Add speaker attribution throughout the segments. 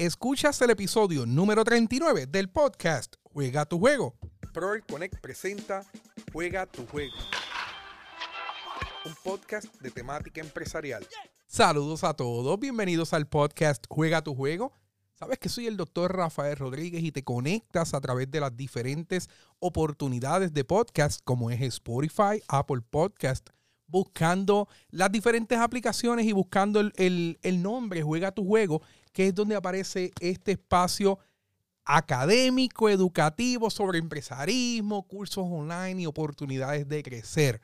Speaker 1: Escuchas el episodio número 39 del podcast Juega tu juego. Proel Connect presenta Juega tu juego. Un podcast de temática empresarial. Saludos a todos, bienvenidos al podcast Juega tu juego. Sabes que soy el doctor Rafael Rodríguez y te conectas a través de las diferentes oportunidades de podcast como es Spotify, Apple Podcast, buscando las diferentes aplicaciones y buscando el, el nombre Juega tu juego que es donde aparece este espacio académico, educativo sobre empresarismo, cursos online y oportunidades de crecer.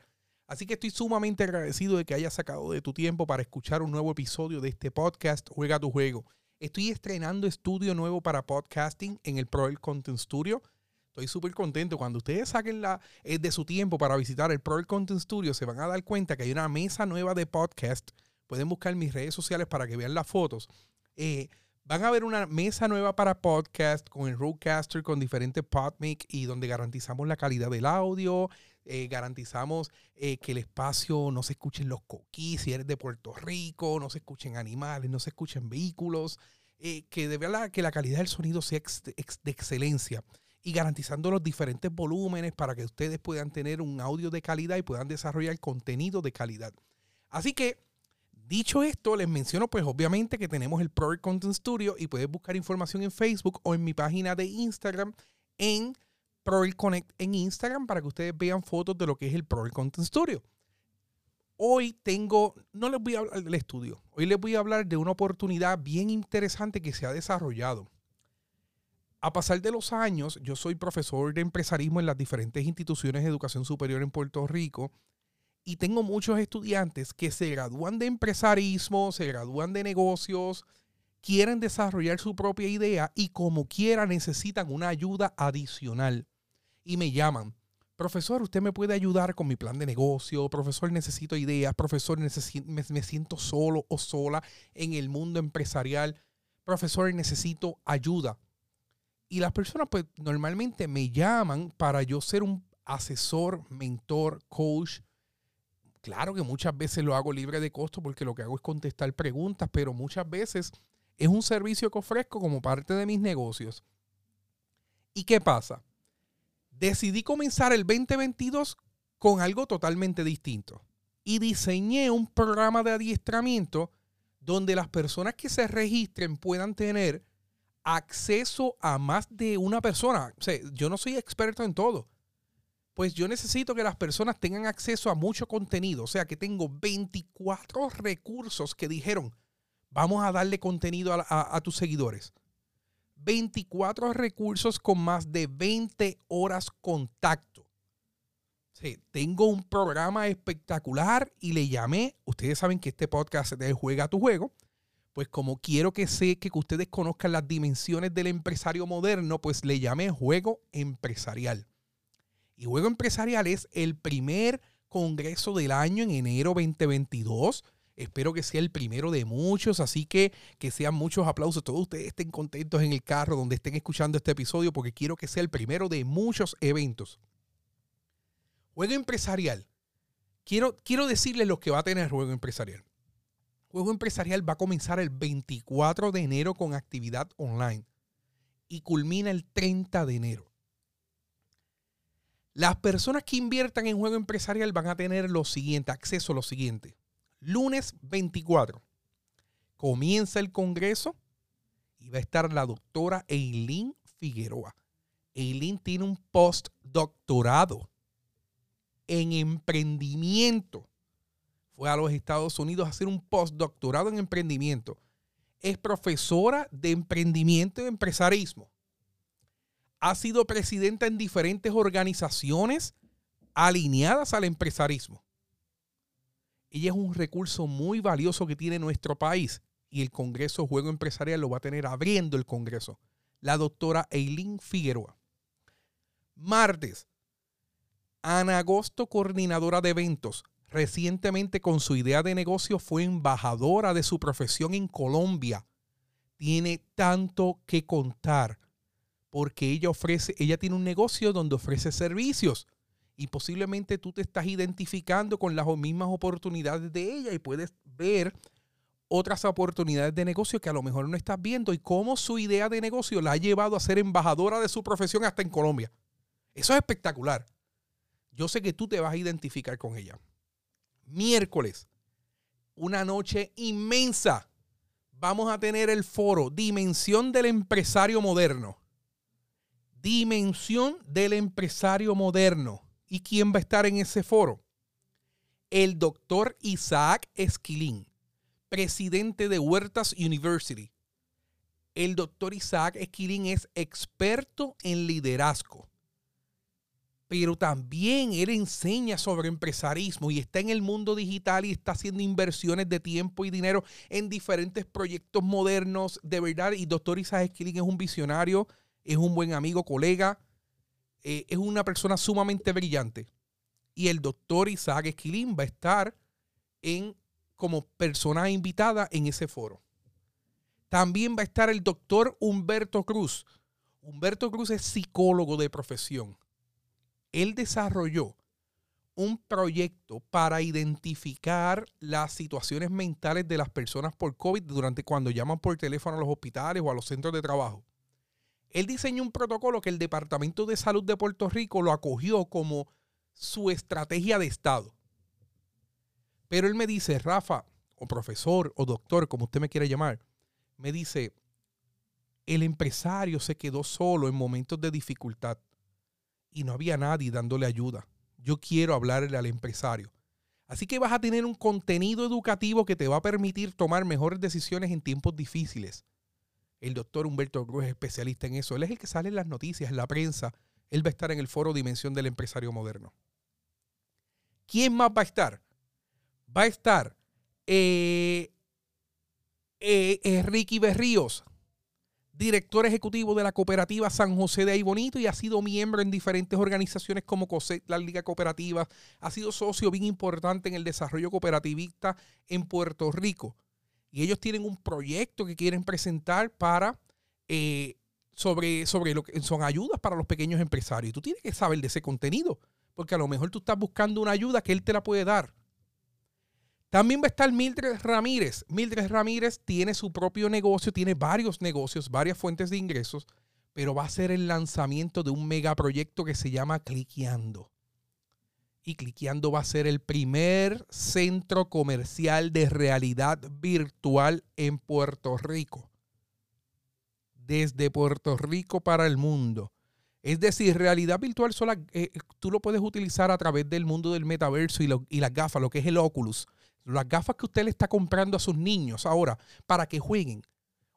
Speaker 1: Así que estoy sumamente agradecido de que hayas sacado de tu tiempo para escuchar un nuevo episodio de este podcast Juega tu juego. Estoy estrenando estudio nuevo para podcasting en el Proel Content Studio. Estoy súper contento. Cuando ustedes saquen la, eh, de su tiempo para visitar el Proel Content Studio, se van a dar cuenta que hay una mesa nueva de podcast. Pueden buscar mis redes sociales para que vean las fotos. Eh, van a ver una mesa nueva para podcast con el Roadcaster, con diferentes PodMic y donde garantizamos la calidad del audio, eh, garantizamos eh, que el espacio no se escuchen los coquís, si eres de Puerto Rico, no se escuchen animales, no se escuchen vehículos, que de verdad que la calidad del sonido sea de excelencia y garantizando los diferentes volúmenes para que ustedes puedan tener un audio de calidad y puedan desarrollar contenido de calidad. Así que Dicho esto, les menciono pues obviamente que tenemos el Project Content Studio y puedes buscar información en Facebook o en mi página de Instagram en Project Connect en Instagram para que ustedes vean fotos de lo que es el Project Content Studio. Hoy tengo, no les voy a hablar del estudio, hoy les voy a hablar de una oportunidad bien interesante que se ha desarrollado. A pasar de los años, yo soy profesor de empresarismo en las diferentes instituciones de educación superior en Puerto Rico y tengo muchos estudiantes que se gradúan de empresarismo, se gradúan de negocios, quieren desarrollar su propia idea y como quiera necesitan una ayuda adicional. Y me llaman, profesor, usted me puede ayudar con mi plan de negocio, profesor, necesito ideas, profesor, me, me siento solo o sola en el mundo empresarial, profesor, necesito ayuda. Y las personas pues normalmente me llaman para yo ser un asesor, mentor, coach, Claro que muchas veces lo hago libre de costo porque lo que hago es contestar preguntas, pero muchas veces es un servicio que ofrezco como parte de mis negocios. ¿Y qué pasa? Decidí comenzar el 2022 con algo totalmente distinto y diseñé un programa de adiestramiento donde las personas que se registren puedan tener acceso a más de una persona. O sea, yo no soy experto en todo pues yo necesito que las personas tengan acceso a mucho contenido. O sea, que tengo 24 recursos que dijeron, vamos a darle contenido a, tus seguidores. 24 recursos con más de 20 horas contacto. Sí, tengo un programa espectacular y le llamé, ustedes saben que este podcast de Juega tu Juego, pues como quiero que sé que ustedes conozcan las dimensiones del empresario moderno, pues le llamé Juego Empresarial. Y Juego Empresarial es el primer congreso del año en enero 2022. Espero que sea el primero de muchos, así que que sean muchos aplausos. Todos ustedes estén contentos en el carro donde estén escuchando este episodio porque quiero que sea el primero de muchos eventos. Juego Empresarial. Quiero, quiero decirles lo que va a tener Juego Empresarial. Juego Empresarial va a comenzar el 24 de enero con actividad online y culmina el 30 de enero. Las personas que inviertan en juego empresarial van a tener lo siguiente, acceso a lo siguiente. Lunes 24 comienza el Congreso y va a estar la doctora Eileen Figueroa. Eileen tiene un postdoctorado en emprendimiento. Fue a los Estados Unidos a hacer un postdoctorado en emprendimiento. Es profesora de emprendimiento y empresarismo ha sido presidenta en diferentes organizaciones alineadas al empresarismo. Ella es un recurso muy valioso que tiene nuestro país y el Congreso Juego Empresarial lo va a tener abriendo el Congreso. La doctora Eileen Figueroa. Martes, Ana Agosto, coordinadora de eventos. Recientemente con su idea de negocio fue embajadora de su profesión en Colombia. Tiene tanto que contar porque ella ofrece, ella tiene un negocio donde ofrece servicios y posiblemente tú te estás identificando con las mismas oportunidades de ella y puedes ver otras oportunidades de negocio que a lo mejor no estás viendo y cómo su idea de negocio la ha llevado a ser embajadora de su profesión hasta en Colombia. Eso es espectacular. Yo sé que tú te vas a identificar con ella. Miércoles, una noche inmensa. Vamos a tener el foro Dimensión del Empresario Moderno. Dimensión del Empresario Moderno. ¿Y quién va a estar en ese foro? El doctor Isaac Esquilín presidente de Huertas University. El doctor Isaac Esquilín es experto en liderazgo, pero también él enseña sobre empresarismo y está en el mundo digital y está haciendo inversiones de tiempo y dinero en diferentes proyectos modernos, de verdad. Y doctor Isaac Esquilín es un visionario, es un buen amigo, colega, eh, es una persona sumamente brillante. Y el doctor Isaac Esquilín va a estar en como persona invitada en ese foro. También va a estar el doctor Humberto Cruz. Humberto Cruz es psicólogo de profesión. Él desarrolló un proyecto para identificar las situaciones mentales de las personas por COVID durante cuando llaman por teléfono a los hospitales o a los centros de trabajo. Él diseñó un protocolo que el Departamento de Salud de Puerto Rico lo acogió como su estrategia de Estado. Pero él me dice, Rafa, o profesor, o doctor, como usted me quiera llamar, me dice, el empresario se quedó solo en momentos de dificultad y no había nadie dándole ayuda. Yo quiero hablarle al empresario. Así que vas a tener un contenido educativo que te va a permitir tomar mejores decisiones en tiempos difíciles. El doctor Humberto Cruz es especialista en eso. Él es el que sale en las noticias, en la prensa. Él va a estar en el foro Dimensión del Empresario Moderno. ¿Quién más va a estar? va a estar eh, eh, eh, Berríos, director ejecutivo de la cooperativa San José de Aybonito y ha sido miembro en diferentes organizaciones como COSET, la Liga Cooperativa, ha sido socio bien importante en el desarrollo cooperativista en Puerto Rico. Y ellos tienen un proyecto que quieren presentar para sobre, sobre lo que son ayudas para los pequeños empresarios. Y tú tienes que saber de ese contenido, porque a lo mejor tú estás buscando una ayuda que él te la puede dar. También va a estar Mildred Ramírez. Mildred Ramírez tiene su propio negocio, tiene varios negocios, varias fuentes de ingresos, pero va a ser el lanzamiento de un megaproyecto que se llama Cliqueando. Y Cliqueando va a ser el primer centro comercial de realidad virtual en Puerto Rico. Desde Puerto Rico para el mundo. Es decir, realidad virtual sola, eh, tú lo puedes utilizar a través del mundo del metaverso y, y las gafas, lo que es el Oculus las gafas que usted le está comprando a sus niños ahora para que jueguen,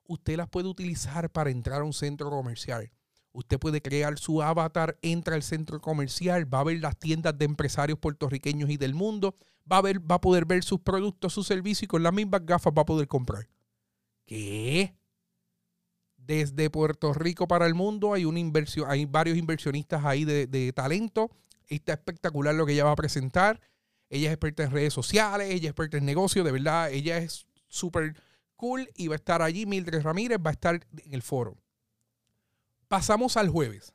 Speaker 1: usted las puede utilizar para entrar a un centro comercial. Usted puede crear su avatar, entra al centro comercial, va a ver las tiendas de empresarios puertorriqueños y del mundo, va a, ver, va a poder ver sus productos, sus servicios y con las mismas gafas va a poder comprar. ¿Qué? Desde Puerto Rico para el mundo hay una inversión, hay varios inversionistas ahí de, talento. Está espectacular lo que ella va a presentar. Ella es experta en redes sociales, ella es experta en negocios, de verdad, ella es súper cool y va a estar allí. Mildred Ramírez va a estar en el foro. Pasamos al jueves.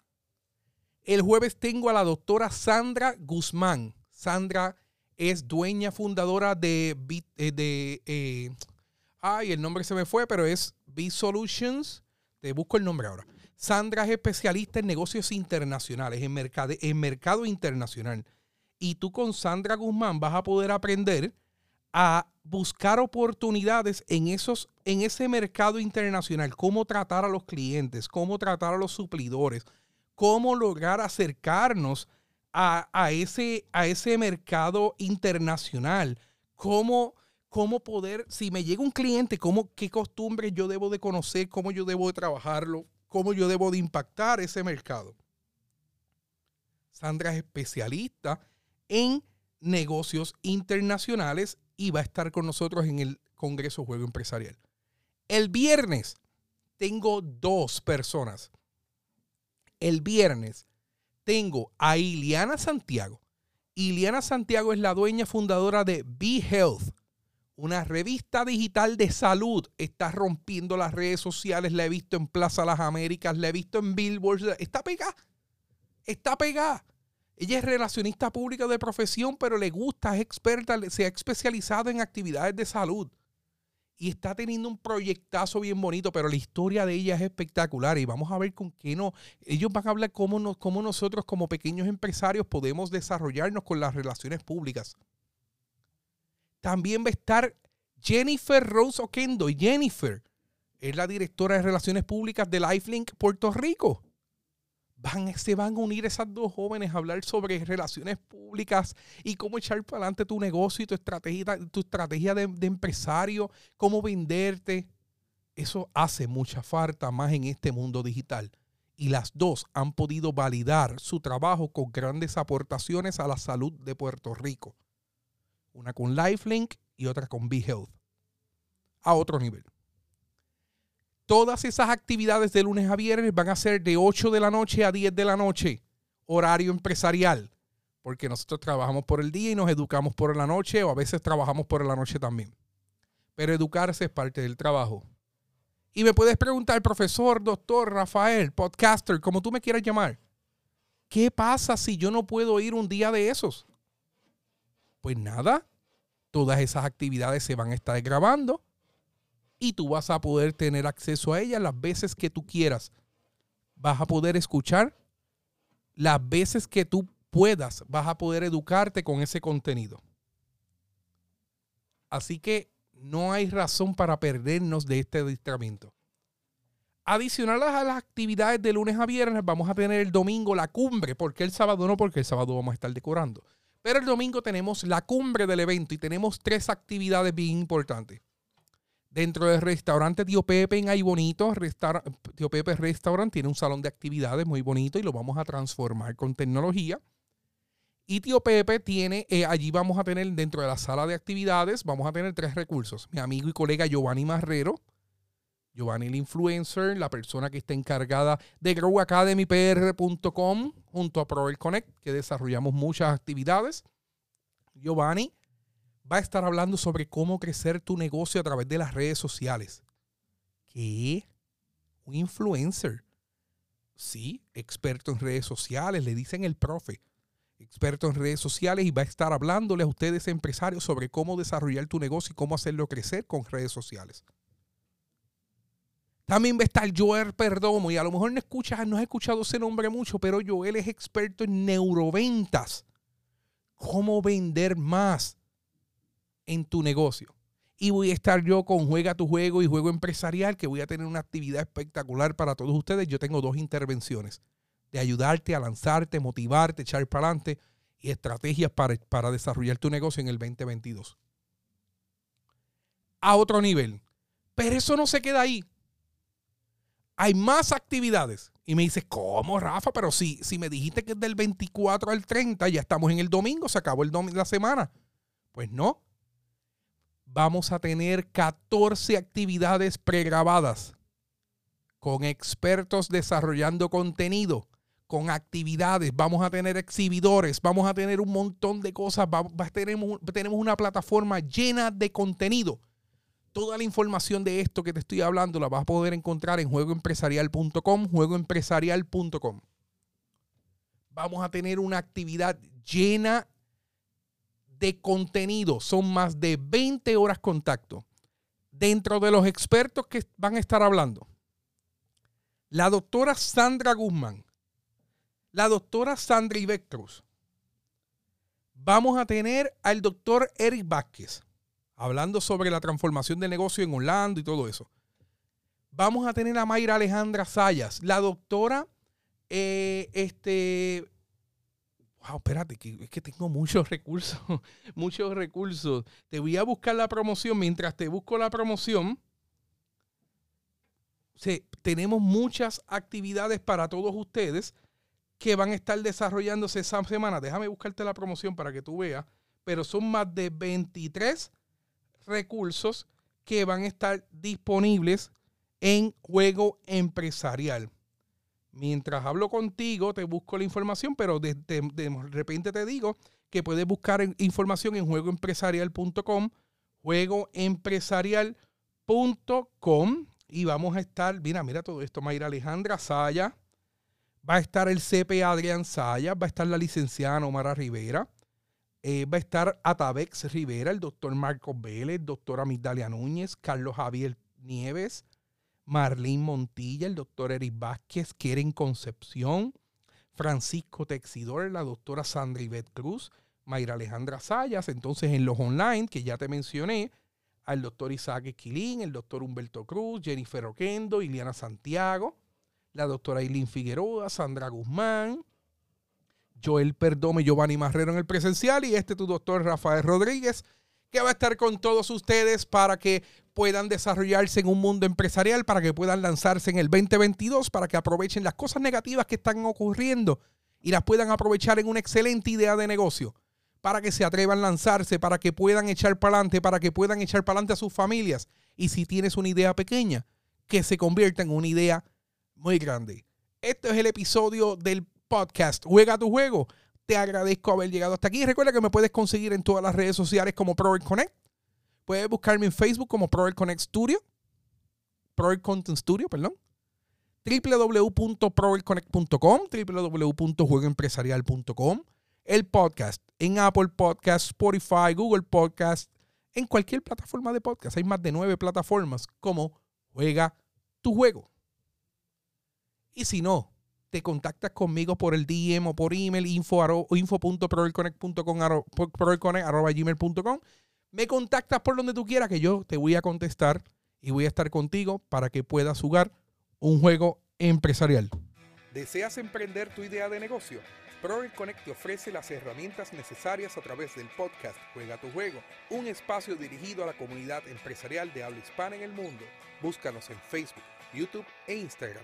Speaker 1: El jueves tengo a la doctora Sandra Guzmán. Sandra es dueña fundadora de, eh, de eh, ay, el nombre se me fue, pero es B Solutions. Te busco el nombre ahora. Sandra es especialista en negocios internacionales, en, en mercado internacional y tú con Sandra Guzmán vas a poder aprender a buscar oportunidades en, esos, en ese mercado internacional, cómo tratar a los clientes, cómo tratar a los suplidores, cómo lograr acercarnos a, ese, a ese mercado internacional, cómo, cómo poder, si me llega un cliente, cómo, qué costumbres yo debo de conocer, cómo yo debo de trabajarlo, cómo yo debo de impactar ese mercado. Sandra es especialista en negocios internacionales y va a estar con nosotros en el Congreso Juego Empresarial. El viernes tengo dos personas. El viernes tengo a Iliana Santiago. Iliana Santiago es la dueña fundadora de Be Health, una revista digital de salud. Está rompiendo las redes sociales. La he visto en Plaza Las Américas, la he visto en Billboard. Está pegada. Está pegada. Ella es relacionista pública de profesión, pero le gusta, es experta, se ha especializado en actividades de salud. y está teniendo un proyectazo bien bonito, pero la historia de ella es espectacular y vamos a ver con qué no. Ellos van a hablar cómo, cómo nosotros como pequeños empresarios podemos desarrollarnos con las relaciones públicas. También va a estar Jennifer Rose Oquendo. Jennifer es la directora de Relaciones Públicas de Lifelink Puerto Rico. Van, se van a unir esas dos jóvenes a hablar sobre relaciones públicas y cómo echar para adelante tu negocio y tu estrategia, tu estrategia de, de empresario, cómo venderte. Eso hace mucha falta más en este mundo digital. Y las dos han podido validar su trabajo con grandes aportaciones a la salud de Puerto Rico. Una con Lifelink y otra con BeHealth. A otro nivel. Todas esas actividades de lunes a viernes van a ser de 8 de la noche a 10 de la noche, horario empresarial, porque nosotros trabajamos por el día y nos educamos por la noche o a veces trabajamos por la noche también. Pero educarse es parte del trabajo. Y me puedes preguntar, profesor, doctor, Rafael, podcaster, como tú me quieras llamar, ¿qué pasa si yo no puedo ir un día de esos? Pues nada, todas esas actividades se van a estar grabando y tú vas a poder tener acceso a ella las veces que tú quieras. Vas a poder escuchar las veces que tú puedas. Vas a poder educarte con ese contenido. Así que no hay razón para perdernos de este adiestramiento. Adicional a las actividades de lunes a viernes, vamos a tener el domingo la cumbre. ¿Por qué el sábado no? Porque el sábado vamos a estar decorando. Pero el domingo tenemos la cumbre del evento y tenemos tres actividades bien importantes. Dentro del restaurante Tío Pepe en Bonito, Tío Pepe Restaurant tiene un salón de actividades muy bonito y lo vamos a transformar con tecnología. Y Tío Pepe tiene, eh, allí vamos a tener dentro de la sala de actividades, vamos a tener tres recursos. Mi amigo y colega Giovanni Marrero, Giovanni el influencer, la persona que está encargada de growacademypr.com junto a Proel Connect, que desarrollamos muchas actividades. Giovanni va a estar hablando sobre cómo crecer tu negocio a través de las redes sociales. ¿Qué? Un influencer. Sí, experto en redes sociales, le dicen el profe. Experto en redes sociales y va a estar hablándoles a ustedes empresarios sobre cómo desarrollar tu negocio y cómo hacerlo crecer con redes sociales. También va a estar Joel Perdomo y a lo mejor no escuchas, no has escuchado ese nombre mucho, pero Joel es experto en neuroventas. Cómo vender más en tu negocio. Y voy a estar yo con Juega tu Juego y Juego Empresarial, que voy a tener una actividad espectacular para todos ustedes. Yo tengo dos intervenciones de ayudarte a lanzarte, motivarte, echar para adelante y estrategias para, para desarrollar tu negocio en el 2022. A otro nivel. Pero eso no se queda ahí. Hay más actividades. Y me dices, ¿cómo, Rafa? Pero si, si me dijiste que es del 24 al 30, ya estamos en el domingo, se acabó el domingo, la semana. Pues no, vamos a tener 14 actividades pregrabadas con expertos desarrollando contenido, con actividades, vamos a tener exhibidores, vamos a tener un montón de cosas, tenemos, tenemos una plataforma llena de contenido. Toda la información de esto que te estoy hablando la vas a poder encontrar en juegoempresarial.com, juegoempresarial.com. Vamos a tener una actividad llena de contenido. Son más de 20 horas contacto. Dentro de los expertos que van a estar hablando, la doctora Sandra Guzmán, la doctora Sandra Ibectrus. Vamos a tener al doctor Eric Vázquez, hablando sobre la transformación del negocio en Orlando y todo eso. Vamos a tener a Mayra Alejandra Sayas, la doctora eh, este, wow, espérate, es que tengo muchos recursos, muchos recursos. Te voy a buscar la promoción. Mientras te busco la promoción, tenemos muchas actividades para todos ustedes que van a estar desarrollándose esa semana. Déjame buscarte la promoción para que tú veas. Pero son más de 23 recursos que van a estar disponibles en juego empresarial mientras hablo contigo, te busco la información, pero de, repente te digo que puedes buscar información en juegoempresarial.com, juegoempresarial.com y vamos a estar, mira, mira todo esto, Mayra Alejandra Saya, va a estar el CPA Adrián Saya, va a estar la licenciada Omara Rivera, Eh, va a estar Atabex Rivera, el doctor Marcos Vélez, doctora Amigdalia Núñez, Carlos Javier Nieves, Marlene Montilla, el doctor Eric Vázquez, Keren Concepción, Francisco Texidor, la doctora Sandra Ivette Cruz, Mayra Alejandra Sayas. Entonces, en los online, que ya te mencioné, al doctor Isaac Esquilín, el doctor Humberto Cruz, Jennifer Oquendo, Iliana Santiago, la doctora Eileen Figueroa, Sandra Guzmán, Joel Perdome, Giovanni Marrero en el presencial y este tu doctor Rafael Rodríguez, que va a estar con todos ustedes para que puedan desarrollarse en un mundo empresarial, para que puedan lanzarse en el 2022, para que aprovechen las cosas negativas que están ocurriendo y las puedan aprovechar en una excelente idea de negocio, para que se atrevan a lanzarse, para que puedan echar para adelante, para que puedan echar para adelante a sus familias. Y si tienes una idea pequeña, que se convierta en una idea muy grande. Este es el episodio del podcast Juega tu juego. Te agradezco haber llegado hasta aquí. Recuerda que me puedes conseguir en todas las redes sociales como Prover Connect. Puedes buscarme en Facebook como Prover Connect Studio. Prover Content Studio, perdón. www.proverconnect.com, www.juegoempresarial.com. El podcast en Apple Podcast, Spotify, Google Podcast, en cualquier plataforma de podcast. Hay más de nueve plataformas como Juega tu juego. Y si no, te contactas conmigo por el DM o por email info, info.proelconnect.com me contactas por donde tú quieras que yo te voy a contestar y voy a estar contigo para que puedas jugar un juego empresarial. ¿Deseas emprender tu idea de negocio? Proel Connect te ofrece las herramientas necesarias a través del podcast Juega tu Juego, un espacio dirigido a la comunidad empresarial de habla hispana en el mundo. Búscanos en Facebook, YouTube e Instagram